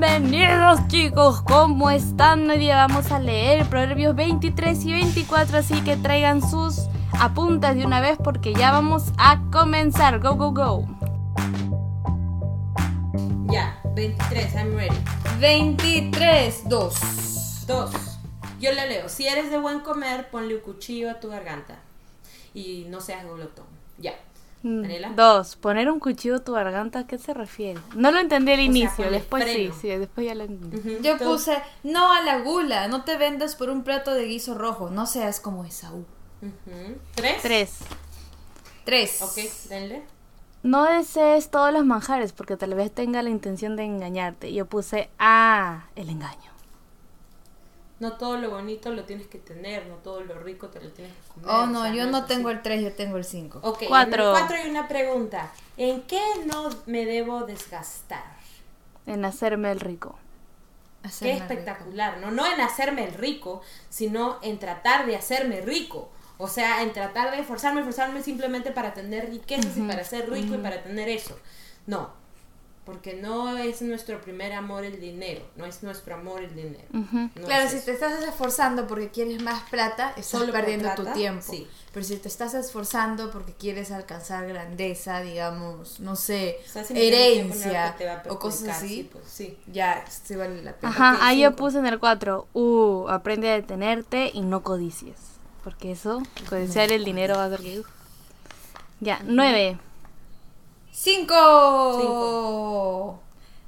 Bienvenidos chicos, ¿cómo están? Hoy día vamos a leer Proverbios 23 y 24, así que traigan sus apuntes de una vez porque ya vamos a comenzar. Go, go, go. Ya, 23, I'm ready. 23, 2. 2. Yo le leo, si eres de buen comer, ponle un cuchillo a tu garganta. Y no seas glotón. Ya. Mm, Daniela. Dos, poner un cuchillo a tu garganta, ¿a qué se refiere? No lo entendí al inicio, después sí, freno. sí, después ya lo entendí. Yo tú. puse, no a la gula, no te vendas por un plato de guiso rojo, no seas como Esaú. ¿Tres? Tres, 3. Ok, denle. no desees todos los manjares porque tal vez tenga la intención de engañarte. Yo puse, ah, el engaño. No todo lo bonito lo tienes que tener, no todo lo rico te lo tienes que comer. Oh, o no, sea, yo no así. tengo el 3, yo tengo el 5. Ok, Cuatro. en el cuatro hay una pregunta. ¿En qué no me debo desgastar? En hacerme el rico. Qué espectacular, ¿no? No en hacerme el rico, sino en tratar de hacerme rico. O sea, en tratar de esforzarme, esforzarme simplemente para tener riquezas y para ser rico y para tener eso. No, porque no es nuestro primer amor el dinero, no es nuestro amor el dinero. No Claro, es si eso. te estás esforzando porque quieres más plata, estás Solo perdiendo tu tiempo. sí. Pero si te estás esforzando porque quieres alcanzar grandeza, digamos, no sé, tiempo en algo herencia que te va a o cosas así, sí, pues, sí. ya sí vale la pena. Ajá, ahí yo puse en el 4, uh, aprende a detenerte y no codicies. Porque eso, codiciar el dinero va a ser uf. Ya, 9. Cinco.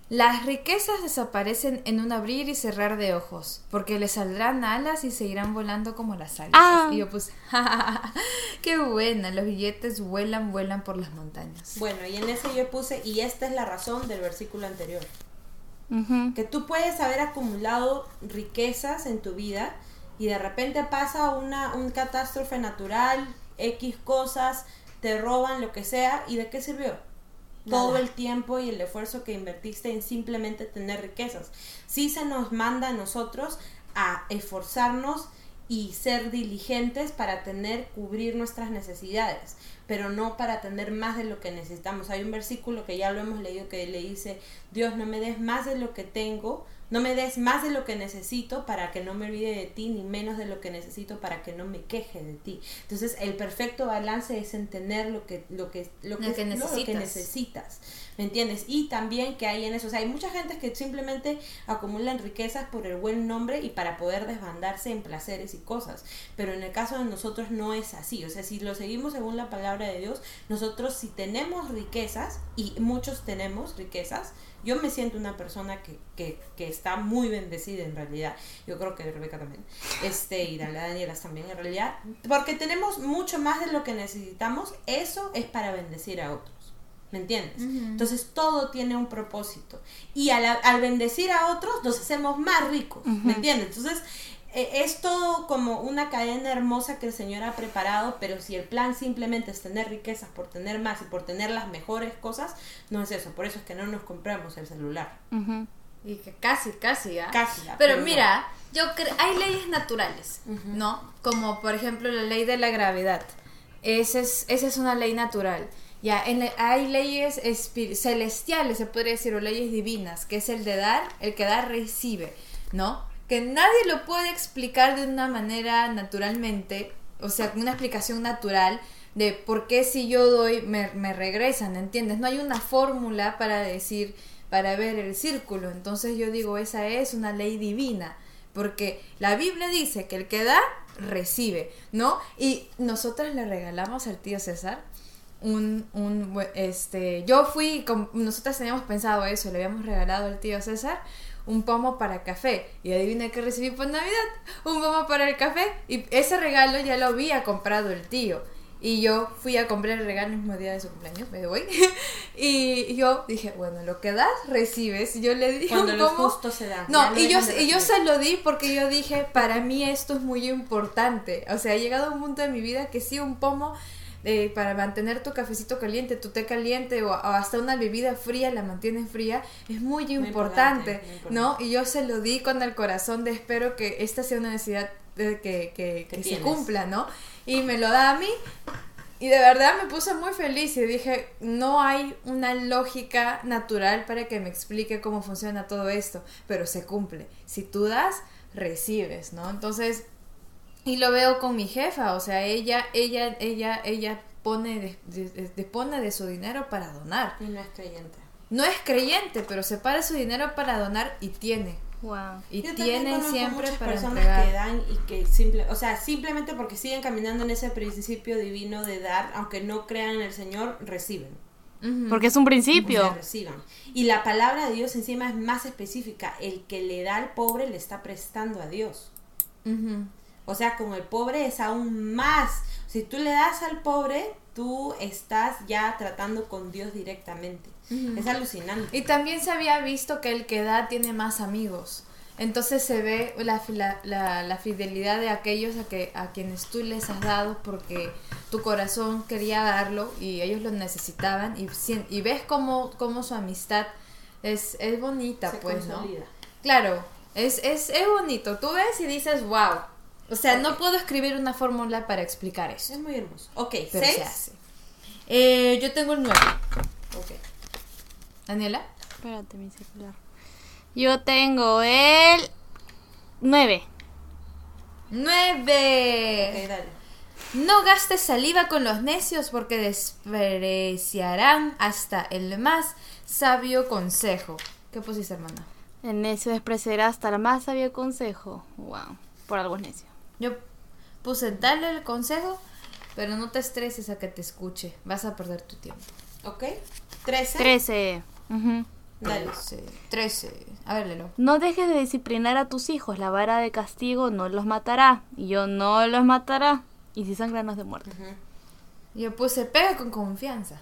Las riquezas desaparecen en un abrir y cerrar de ojos, porque les saldrán alas y seguirán volando como las águilas. Ah. Y yo puse, qué buena, los billetes vuelan, vuelan por las montañas. Bueno, y en ese yo puse, y esta es la razón del versículo anterior. Que tú puedes haber acumulado riquezas en tu vida y de repente pasa una un catástrofe natural, X cosas, te roban lo que sea, ¿y de qué sirvió? Todo el tiempo y el esfuerzo que invertiste en simplemente tener riquezas. Sí se nos manda a nosotros a esforzarnos y ser diligentes para tener, cubrir nuestras necesidades, pero no para tener más de lo que necesitamos. Hay un versículo que ya lo hemos leído que le dice, Dios, no me des más de lo que tengo, no me des más de lo que necesito para que no me olvide de ti, ni menos de lo que necesito para que no me queje de ti. Entonces, el perfecto balance es en tener lo que, lo que, lo que, Lo que no, lo que necesitas. necesitas. ¿Me entiendes? Y también que hay en eso, o sea, hay mucha gente que simplemente acumulan riquezas por el buen nombre y para poder desbandarse en placeres y cosas. Pero en el caso de nosotros no es así. O sea, si lo seguimos según la palabra de Dios, nosotros si tenemos riquezas, y muchos tenemos riquezas, yo me siento una persona que, que, que está muy bendecida en realidad. Yo creo que Rebeca también. Este, y la Daniela también en realidad. Porque tenemos mucho más de lo que necesitamos. Eso es para bendecir a otros. ¿Me entiendes? Entonces todo tiene un propósito. Y al, al bendecir a otros nos hacemos más ricos. ¿Me entiendes? Entonces eh, es todo como una cadena hermosa que el Señor ha preparado, pero si el plan simplemente es tener riquezas por tener más y por tener las mejores cosas, no es eso. Por eso es que no nos compramos el celular. Y que casi, casi, ¿ah? Casi, ah, Pero pero mira, yo creo, hay leyes naturales, ¿no? Como por ejemplo la ley de la gravedad. Esa es, esa es una ley natural. Ya, en hay leyes celestiales, se podría decir, o leyes divinas, que es el de dar, el que da recibe, ¿no? Que nadie lo puede explicar de una manera naturalmente, o sea, una explicación natural de por qué si yo doy me, me regresan, ¿entiendes? No hay una fórmula para decir, para ver el círculo. Entonces yo digo, esa es una ley divina, porque la Biblia dice que el que da, recibe, ¿no? Y nosotras le regalamos al tío César un, un este, yo fui, con, nosotras teníamos pensado eso, le habíamos regalado al tío César un pomo para café y adivina qué recibí por Navidad, un pomo para el café y ese regalo ya lo había comprado el tío y yo fui a comprar el regalo el mismo día de su cumpleaños, me voy y yo dije, bueno, lo que das, recibes, y yo le di Cuando un lo justo se da. no, y yo, y yo se lo di porque yo dije, para mí esto es muy importante. O sea, he llegado a un punto de mi vida que sí, un pomo eh, para mantener tu cafecito caliente, tu té caliente o, o hasta una bebida fría, la mantienes fría, es muy importante, importante, muy importante. ¿no? Y yo se lo di con el corazón de espero que esta sea una necesidad eh, que, que, Que que se cumpla, ¿no? Y me lo da a mí Y de verdad me puse muy feliz y dije, no hay una lógica natural para que me explique cómo funciona todo esto, pero se cumple. Si tú das, recibes, ¿no? Entonces, y lo veo con mi jefa, o sea, ella, ella, ella, ella pone, dispone de su dinero para donar. Y no es creyente. No es creyente, pero separa su dinero para donar y tiene. Wow. Y Yo tiene también conozco siempre muchas para personas entregar. que dan y que simple, o sea, simplemente porque siguen caminando en ese principio divino de dar, aunque no crean en el Señor, reciben. Porque es un O principio. sea, reciban. Y la palabra de Dios encima es más específica. El que le da al pobre le está prestando a Dios. O sea, con el pobre es aún más. Si tú le das al pobre, tú estás ya tratando con Dios directamente. Es alucinante. Y también se había visto que el que da tiene más amigos. Entonces se ve la, la, la- fidelidad de aquellos a, que, a quienes tú les has dado porque tu corazón quería darlo y ellos lo necesitaban y, y ves cómo, cómo su amistad es, es bonita, Se pues, ¿no? consolida. Claro, es, es, es bonito. Tú ves y dices, wow. O sea, no puedo escribir una fórmula para explicar eso. Es muy hermoso. Ok, Pero se seis. hace. Eh, yo tengo el 9. Ok. Daniela. Espérate, mi celular. Yo tengo el 9. 9. Ok, dale. No gastes saliva con los necios porque despreciarán hasta el más sabio consejo. ¿Qué pusiste, hermana? El necio despreciará hasta el más sabio consejo. Wow. Por algo es necio. Yo puse dale el consejo, pero no te estreses a que te escuche. Vas a perder tu tiempo. Ok. Trece. 13. Ujú. Dale. 13. 13. A ver, léelo. No dejes de disciplinar a tus hijos, la vara de castigo no los matará, y yo no los matará, y si sangran no es de muerte. Ujú. Yo puse pega con confianza.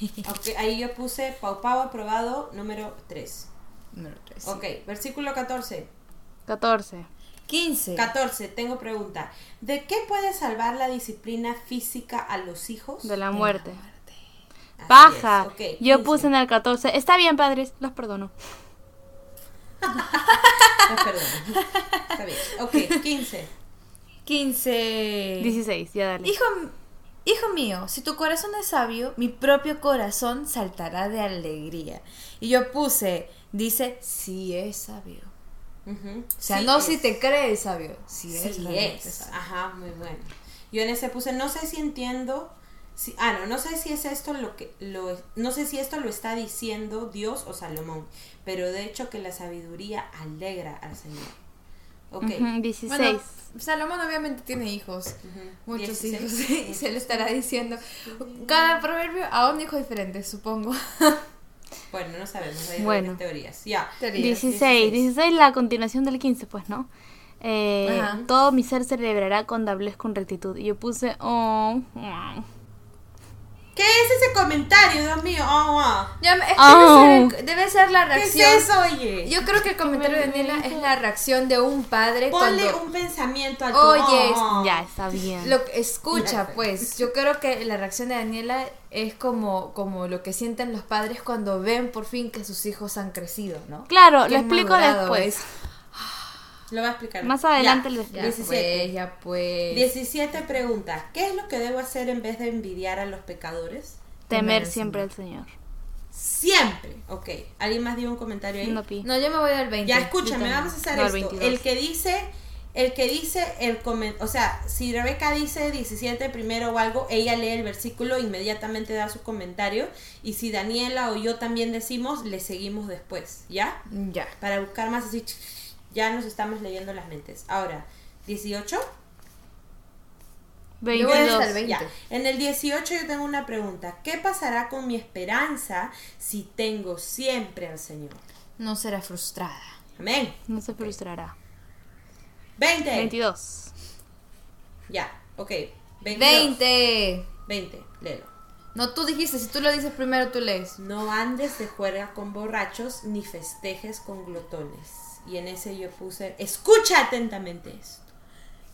Ok, ahí yo puse Pau Pau aprobado número 3. Número 3. Ok, versículo 14. 14. 15. 14, tengo pregunta. ¿De qué puede salvar la disciplina física a los hijos? De la muerte. Así Baja. es, Yo 15. puse en el 14. Está bien, padres, los perdono. Ah, perdón. Está bien. Ok, 15. 15. 16, ya dale. Hijo, hijo mío, si tu corazón es sabio, mi propio corazón saltará de alegría. Y yo puse, dice, si es sabio. O sea, Sí no es. si te crees sabio, si es. Sí realmente es. sabio. Ajá, muy bueno. Yo en ese puse, no sé si entiendo. Si, ah, no, no sé si es esto lo que lo no sé si esto lo está diciendo Dios o Salomón, pero de hecho que la sabiduría alegra al Señor. Ok. Ujú, 16. Bueno, Salomón obviamente tiene hijos, Ujú. muchos 16. hijos, y se le estará diciendo cada proverbio a un hijo diferente, supongo. Bueno, no sabemos, hay Bueno. teorías. Ya. Teorías. 16. 16 la continuación del 15, pues, ¿no? Eh, todo mi ser celebrará cuando hables con rectitud. Y yo puse, oh, oh. ¿Qué es ese comentario, Dios mío? Oh, oh. Ya, es que Oh. debe, ser, debe ser la ¿Qué es reacción. eso, oye? Yo creo que el comentario de Daniela es la reacción de un padre Ponle cuando un pensamiento al Oye, ya está bien. Lo escucha, pues, yo creo que la reacción de Daniela es como, como lo que sienten los padres cuando ven por fin que sus hijos han crecido, ¿no? Claro, Que lo explico después. es- Lo va a explicar. Más adelante Ya, les- Ya 17. pues, ya pues. 17 pregunta. ¿Qué es lo que debo hacer en vez de envidiar a los pecadores? Temer Temer, siempre al Señor. Siempre. Ok. ¿Alguien más dio un comentario ahí? No pi. No, yo me voy al 20. ya escúchame, vamos a hacer No, el esto. 22. El que dice, el que dice el comen- o sea, si Rebeca dice 17 primero o algo, ella lee el versículo, inmediatamente da su comentario. Y si Daniela o yo también decimos, le seguimos después, ¿ya? Ya. Para buscar más así, ya nos estamos leyendo las mentes. Ahora, 18. Yo voy hasta 22. el 20. Ya. En el 18 yo tengo una pregunta. ¿Qué pasará con mi esperanza si tengo siempre al Señor? No será frustrada. Amén. No se frustrará. 20. 22. Ya, ok. 22. 20. 20, léelo. No, tú dijiste, si tú lo dices primero, tú lees. No andes de juerga con borrachos ni festejes con glotones. Y en ese yo puse, escucha atentamente esto.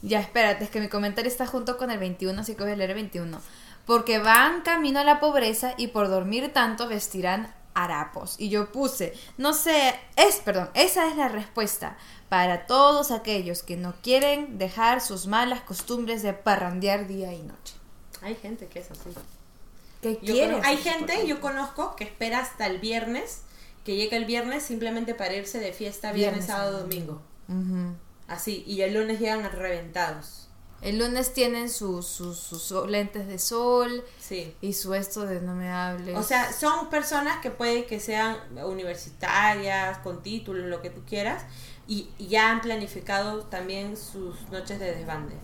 Ya, espérate, es que mi comentario está junto con el 21, así que voy a leer el 21. Porque van camino a la pobreza y por dormir tanto vestirán harapos. Y yo puse, no sé, es, perdón, esa es la respuesta para todos aquellos que no quieren dejar sus malas costumbres de parrandear día y noche. Hay gente que es así. ¿Qué conozco- hay gente, yo conozco, que espera hasta el viernes, que llega el viernes simplemente para irse de fiesta viernes, Viernes, sábado, domingo. Así, y el lunes llegan reventados. El lunes tienen sus, sol- lentes de sol Sí. y su esto de no me hables. O sea, son personas que puede que sean universitarias, con títulos, lo que tú quieras, y y ya han planificado también sus noches de desbande.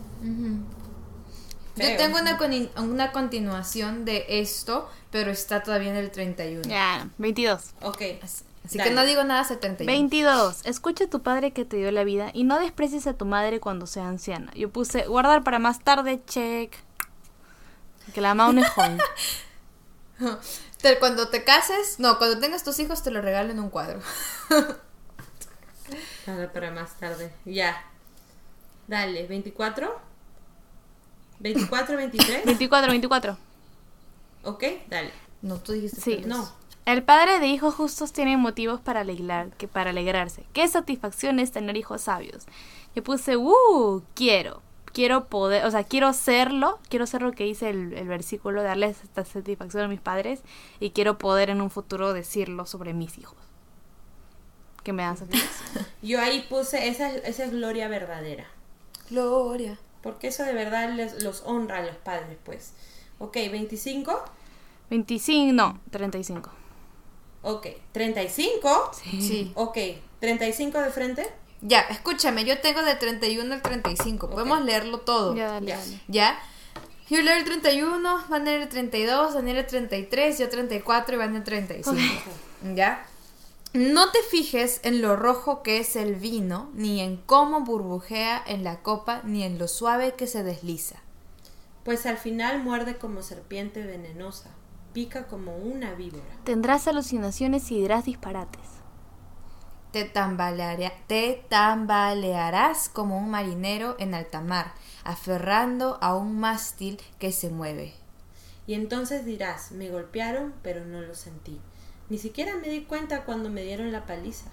Feo. tengo una, una continuación de esto, pero está todavía en el 31. Ya, 22. Ok. Así, así Dale. que no digo nada hasta el 31. 22. Escucha a tu padre que te dio la vida y no desprecies a tu madre cuando sea anciana. Yo puse guardar para más tarde, check. Que la mamá es joven. Te- cuando te cases, no, cuando tengas tus hijos te lo regalo en un cuadro. Para más tarde. Ya. Dale, 24. 24, 23. 24, 24. Ok, dale. No, tú dijiste Sí. que No. El padre de hijos justos tiene motivos para alegrar, que para alegrarse. Qué satisfacción es tener hijos sabios. Yo puse, uh, quiero. Quiero poder, o sea, quiero serlo, quiero ser lo que dice el, el versículo, darles esta satisfacción a mis padres y quiero poder en un futuro decirlo sobre mis hijos. Que me dan satisfacción. Yo ahí puse, esa, es- esa es gloria verdadera. Gloria. Porque eso de verdad les, los honra a los padres, pues. Ok, 25. 25, no, 35. Ok, 35. Sí. Ok, 35 de frente. Ya, escúchame, yo tengo de 31 al 35. Podemos leerlo todo. Ya, dale, Ya. dale. ¿Ya? Yo leo el 31, van a leer el 32, van a leer el 33, yo 34 y van a leer el 35. ¿Ya? No te fijes en lo rojo que es el vino, ni en cómo burbujea en la copa, ni en lo suave que se desliza. Pues al final muerde como serpiente venenosa. Pica como una víbora. Tendrás alucinaciones y dirás disparates. Te, te tambalearás como un marinero en alta mar, aferrando a un mástil que se mueve. Y entonces dirás, me golpearon, pero no lo sentí. Ni siquiera me di cuenta cuando me dieron la paliza.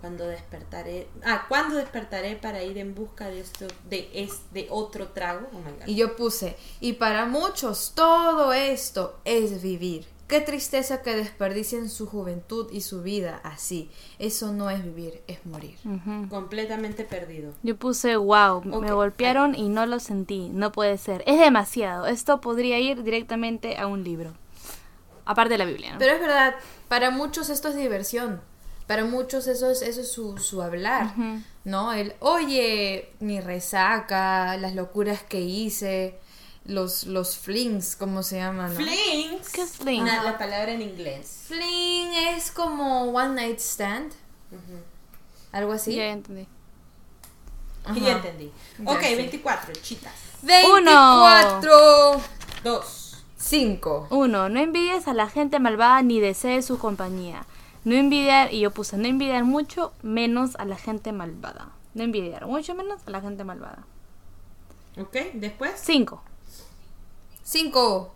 Cuando despertaré, ah, cuando despertaré para ir en busca de esto, de es, de otro trago. Oh my God. Y yo puse, y para muchos todo esto es vivir. Qué tristeza que desperdicien su juventud y su vida así. Eso no es vivir, es morir. Completamente perdido. Yo puse, wow, me golpearon y no lo sentí, no puede ser, es demasiado, esto podría ir directamente a un libro, aparte de la Biblia, ¿no? Pero es verdad, para muchos esto es diversión. Para muchos eso es, eso es su, su hablar. ¿No? El, oye, mi resaca, las locuras que hice, los, los flings, ¿cómo se llaman? no? Flings. ¿Qué es fling? Una- la palabra en inglés. Fling es como one night stand, algo así. Ya entendí. Ajá. Y ya entendí. Ya ok, sí. 24, chitas. 24. Dos. 5. Uno, no envidies a la gente malvada ni desees su compañía. No envidiar, y yo puse, no envidiar mucho menos a la gente malvada. No envidiar mucho menos a la gente malvada. Ok, después. Cinco, 5.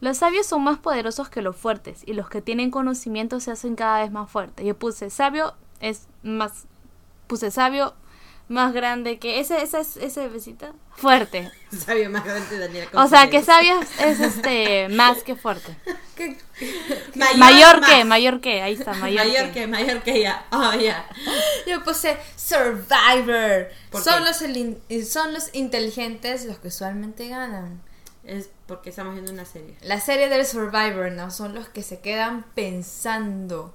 Los sabios son más poderosos que los fuertes y los que tienen conocimiento se hacen cada vez más fuertes. Yo puse sabio es más puse sabio más grande que ese ese ese besita fuerte. Sabio más grande Daniela. O sea, que sabio es este más que fuerte. Mayor, que, mayor que, ahí está, mayor, Mayor, que. que, mayor que ya. Oh, ya. Yo puse Survivor. ¿Por Son los, el- son los inteligentes los que usualmente ganan. Es porque estamos viendo una serie. La serie del Survivor, ¿no? Son los que se quedan pensando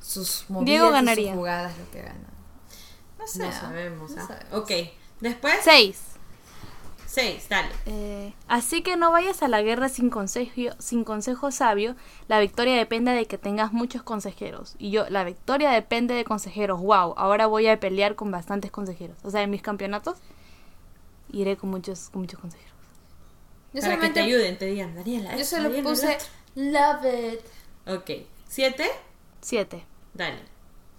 sus movidas Diego y sus jugadas, lo que ganan. No sé. No sabemos. No ¿ah? sabemos. Ok, después. Seis. Seis, dale. Eh, así que no vayas a la guerra sin consejo, sin consejo sabio. La victoria depende de que tengas muchos consejeros. Y yo, la victoria depende de consejeros. Wow, ahora voy a pelear con bastantes consejeros. O sea, en mis campeonatos iré con muchos, con muchos consejeros. Yo Para que te ayuden, te digan, Daniela. yo esto, solo Daniela, puse Love it. Ok, siete, Siete. dale.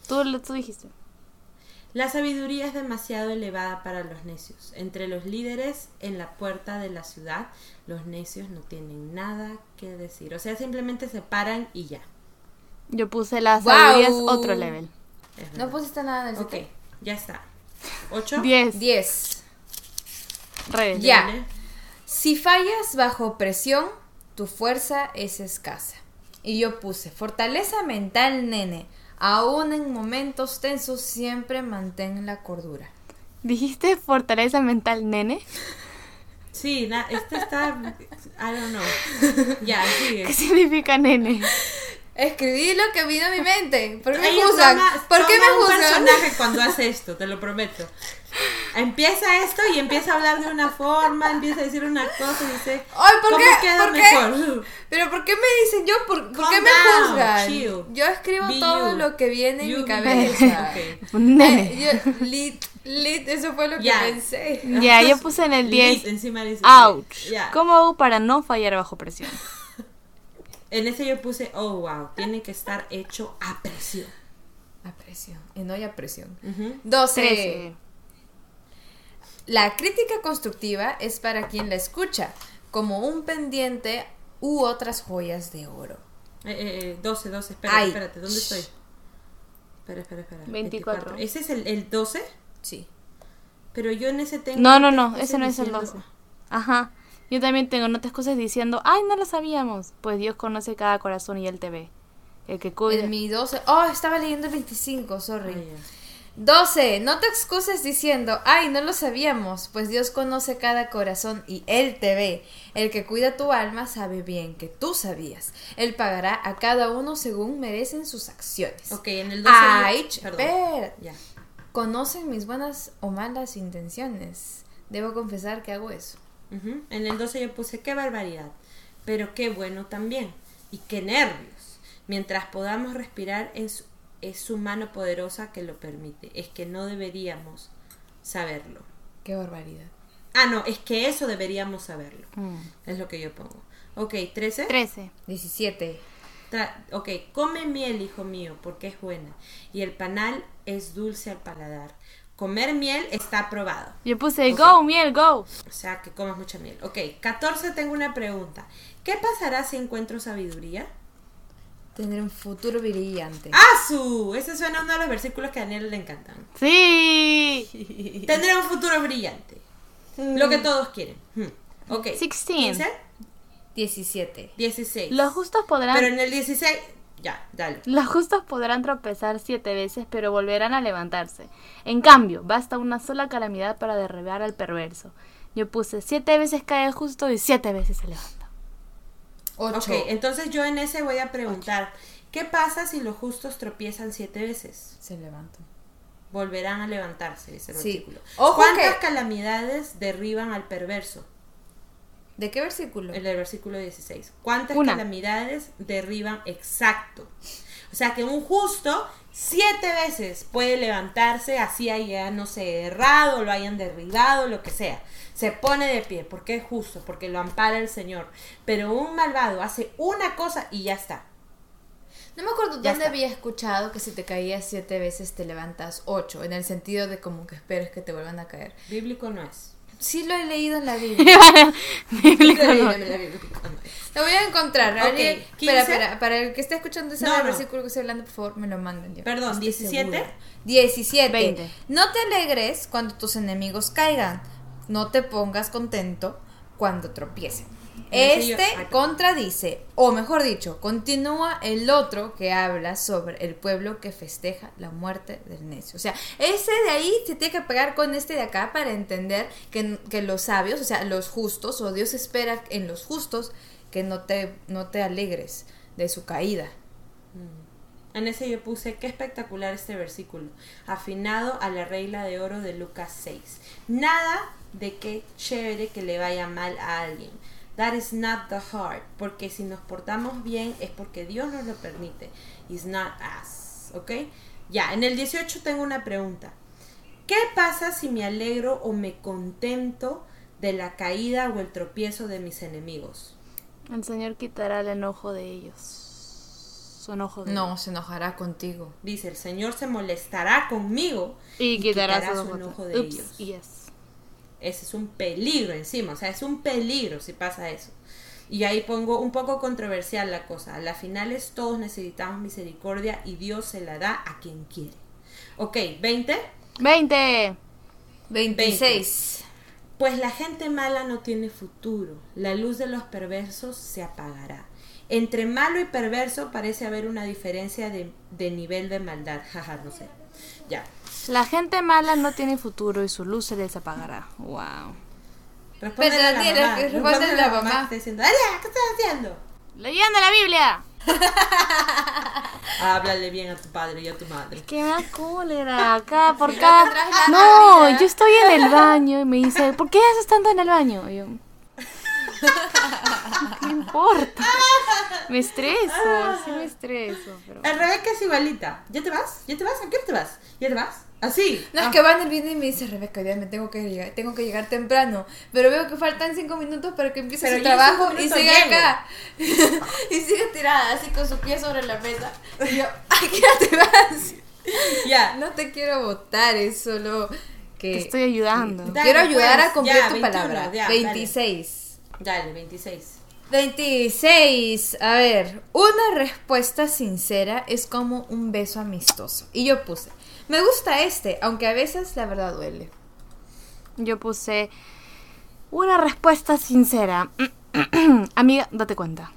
Tú, lo- tú dijiste. La sabiduría es demasiado elevada para los necios. Entre los líderes en la puerta de la ciudad, los necios no tienen nada que decir. O sea, simplemente se paran y ya. Yo puse la Wow. sabiduría es otro level. Es No pusiste nada en el Ok, ya está. Ocho. Diez. 10. Revés. Ya. Dale. Si fallas bajo presión, tu fuerza es escasa. Y yo puse, fortaleza mental, nene. Aún en momentos tensos, siempre mantén la cordura. ¿Dijiste fortaleza mental, nene? Sí, na- este está. I don't know. Ya, sigue. ¿Qué significa nene? Escribí lo que vino a mi mente. ¿Por qué me juzgan? ¿Por qué me un juzgan? personaje cuando hace esto, te lo prometo. Empieza esto y empieza a hablar de una forma, empieza a decir una cosa y dice, Ay, ¿por ¿cómo qué? queda ¿Por qué? mejor? Pero ¿por qué me dicen yo? ¿Por, qué me down, juzgan? chill. Yo escribo Be todo you. lo que viene en mi be cabeza. Eh, yo- lit, lit, eso fue lo que pensé. Ya, yo puse en el 10. Lit, encima dice Ouch. ¿Cómo hago para no fallar bajo presión? En ese yo puse, oh wow, tiene que estar hecho a presión. A presión. Y no hay a presión. Ujú. 12. 13. La crítica constructiva es para quien la escucha, como un pendiente u otras joyas de oro. Eh, eh, eh, 12, 12, espera, Ay. espérate, ¿dónde estoy? Espera, espera, espera. 24. ¿Ese es el, el 12? Sí. Pero yo en ese tengo. No, no, no, otras ese no es el diciendo- 12. Ajá. Yo también tengo notas cosas diciendo, ay, no lo sabíamos. Pues Dios conoce cada corazón y Él te ve. El que cuida. En mi 12. Oh, estaba leyendo el 25, sorry. Ay, ya. 12. No te excuses diciendo, ay, no lo sabíamos, pues Dios conoce cada corazón y Él te ve. El que cuida tu alma sabe bien que tú sabías. Él pagará a cada uno según merecen sus acciones. Ok, en el 12. Ay, espera. Conocen mis buenas o malas intenciones. Debo confesar que hago eso. En el 12 yo puse qué barbaridad, pero qué bueno también. Y qué nervios. Mientras podamos respirar es, es su mano poderosa que lo permite. Es que no deberíamos saberlo. Qué barbaridad. Ah, no, es que eso deberíamos saberlo. Mm. Es lo que yo pongo. Ok, 13. 13. 17. Tra- ok, come miel, hijo mío, porque es buena. Y el panal es dulce al paladar. Comer miel está aprobado. Yo puse, go, miel, go. O sea, que comas mucha miel. Ok, 14 tengo una pregunta. ¿Qué pasará si encuentro sabiduría? Tener un futuro brillante. ¡Asu! Ese suena uno de los versículos que a Daniel le encantan. Sí. Tendré un futuro brillante. Lo que todos quieren. Hmm. Ok. 16. 15, 17. 16. Los justos podrán... Pero en el 16... Ya, dale. Los justos podrán tropezar siete veces, pero volverán a levantarse. En cambio, basta una sola calamidad para derribar al perverso. Yo puse siete veces cae el justo y siete veces se levanta. 8. Ok, entonces yo en ese voy a preguntar, ¿qué pasa si los justos tropiezan siete veces? Se levantan. Volverán a levantarse, dice el Sí. versículo. Ojo ¿Cuántas que- calamidades derriban al perverso? ¿De qué versículo? El del versículo 16. ¿Cuántas Una. calamidades derriban exacto? O sea que un justo siete veces puede levantarse, así haya, no sé, errado, lo hayan derribado, lo que sea. Se pone de pie, porque es justo, porque lo ampara el Señor. Pero un malvado hace una cosa y ya está. No me acuerdo Ya dónde está. había escuchado que si te caías siete veces te levantas ocho, en el sentido de como que esperes que te vuelvan a caer. Bíblico no es. Sí lo he leído en la Biblia. Lo voy a encontrar. Ok, Alguien- 15. Espera, espera, para el que esté escuchando ese No, no. versículo que estoy hablando, por favor, me lo manden. Perdón, Estoy 17. segura. 17. 20. No te alegres cuando tus enemigos caigan. No te pongas contento cuando tropiecen. Este contradice, o mejor dicho, continúa el otro que habla sobre el pueblo que festeja la muerte del necio. O sea, ese de ahí se tiene que pegar con este de acá para entender que, que los sabios, o sea, los justos, o Dios espera en los justos que no te, no te alegres de su caída. En ese yo puse, qué espectacular este versículo, afinado a la regla de oro de Lucas 6. Nada de qué chévere que le vaya mal a alguien. That is not the heart, porque si nos portamos bien es porque Dios nos lo permite. It's not us, ¿ok? Ya, en el 18 tengo una pregunta. ¿Qué pasa si me alegro o me contento de la caída o el tropiezo de mis enemigos? El Señor quitará el enojo de ellos. Su enojo de No, se enojará contigo. Dice, el Señor se molestará conmigo Y quitará, quitará su su enojo, enojo de Ups, ellos. yes. Ese es un peligro encima, o sea, es un peligro si pasa eso. Y ahí pongo un poco controversial la cosa. A las finales todos necesitamos misericordia y Dios se la da a quien quiere. Ok, 20. 20. 26. Pues la gente mala no tiene futuro, la luz de los perversos se apagará. Entre malo y perverso parece haber una diferencia de, de nivel de maldad. Jaja, no sé. Ya. La gente mala no tiene futuro y su luz se les apagará. Wow. Respóndele Pero, a la mamá. responde a la mamá. está diciendo, "Dalia, ¿qué estás haciendo? Leyendo la Biblia. Háblale bien a tu padre y a tu madre. Me da cólera acá por cada... no yo estoy en el baño y me dice, ¿por qué haces tanto en el baño? Y yo, ¿qué importa? Me estreso, sí me estreso, pero... El Rebeca es igualita. ¿Ya te vas? ¿Ya te vas? ¿A qué hora te vas? ¿Ya te vas? Así. No, es Ah. que Banner viene y me dice, Rebeca, hoy día me tengo que llegar, tengo que llegar temprano, pero veo que faltan cinco minutos para que empiece Pero su trabajo y sigue llego. acá. y sigue tirada, así con su pie sobre la mesa. Y yo, ay, ¿qué te vas? Ya. No te quiero votar, es solo que... Te estoy ayudando. Dale, quiero ayudar pues, a cumplir ya, tu 21, palabra. ya, dale. 26. Dale, 26. 26. A ver, una respuesta sincera es como un beso amistoso. Y yo puse, me gusta este, aunque a veces la verdad duele. Yo puse una respuesta sincera. Amiga, date cuenta.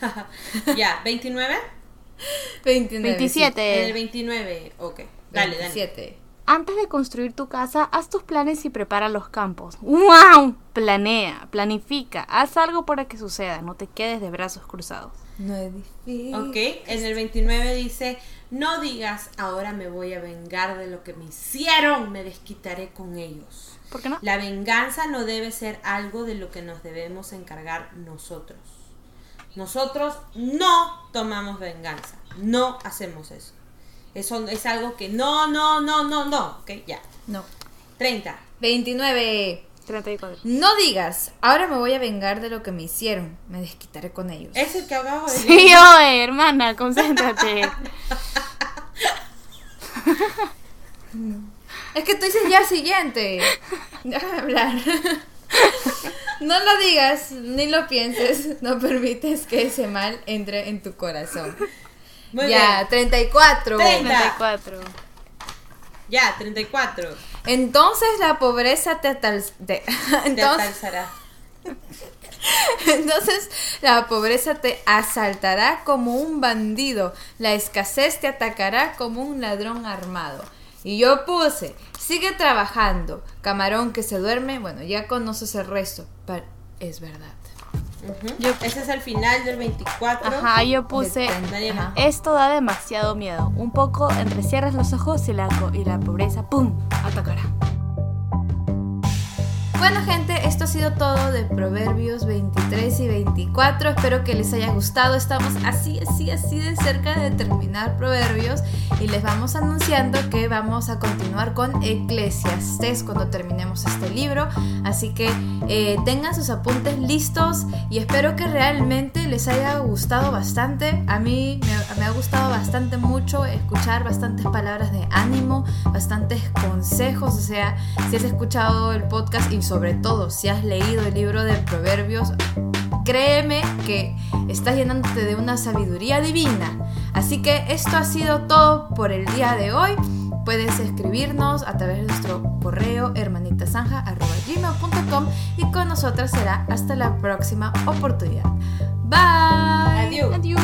ya, 29. 29. En el 27. 29. Ok. Dale, dale. 27. Antes de construir tu casa, haz tus planes y prepara los campos. ¡Wow! Planea, planifica, haz algo para que suceda, no te quedes de brazos cruzados. No es difícil. Ok, en el 29 dice, no digas, ahora me voy a vengar de lo que me hicieron, me desquitaré con ellos. ¿Por qué no? La venganza no debe ser algo de lo que nos debemos encargar nosotros. Nosotros no tomamos venganza, no hacemos eso. Eso es algo que no, no, no, no, no. Ok, ya. No. 30. 29. 34. No digas, ahora me voy a vengar de lo que me hicieron. Me desquitaré con ellos. Es el que acabo de Sí, oye, hermana, concéntrate. Es que tú dices ya siguiente. Déjame hablar. No lo digas ni lo pienses. No permites que ese mal entre en tu corazón. Muy ya, bien. 34. 30. 34. Ya, 34. Entonces la pobreza te atal... te- Te Entonces, atalzará. entonces la pobreza te asaltará como un bandido. La escasez te atacará como un ladrón armado. Y yo puse, sigue trabajando. Camarón que se duerme, bueno, ya conoces el resto. Pero es verdad. Yo- Ese es el final del 24. Ajá, yo puse. Ajá. Esto da demasiado miedo. Un poco entrecierras los ojos y la, y la pobreza, ¡pum! atacará. Bueno gente, esto ha sido todo de Proverbios 23 y 24. Espero que les haya gustado. Estamos así, así, así de cerca de terminar Proverbios y les vamos anunciando que vamos a continuar con Eclesiastes cuando terminemos este libro. Así que eh, tengan sus apuntes listos y espero que realmente les haya gustado bastante. A mí me, me ha gustado bastante mucho escuchar bastantes palabras de ánimo, bastantes consejos. O sea, si has escuchado el podcast sobre todo si has leído el libro de Proverbios, créeme que estás llenándote de una sabiduría divina. Así que esto ha sido todo por el día de hoy. Puedes escribirnos a través de nuestro correo hermanitasanja.gmail.com y con nosotras será hasta la próxima oportunidad. Bye. Adiós. Adiós.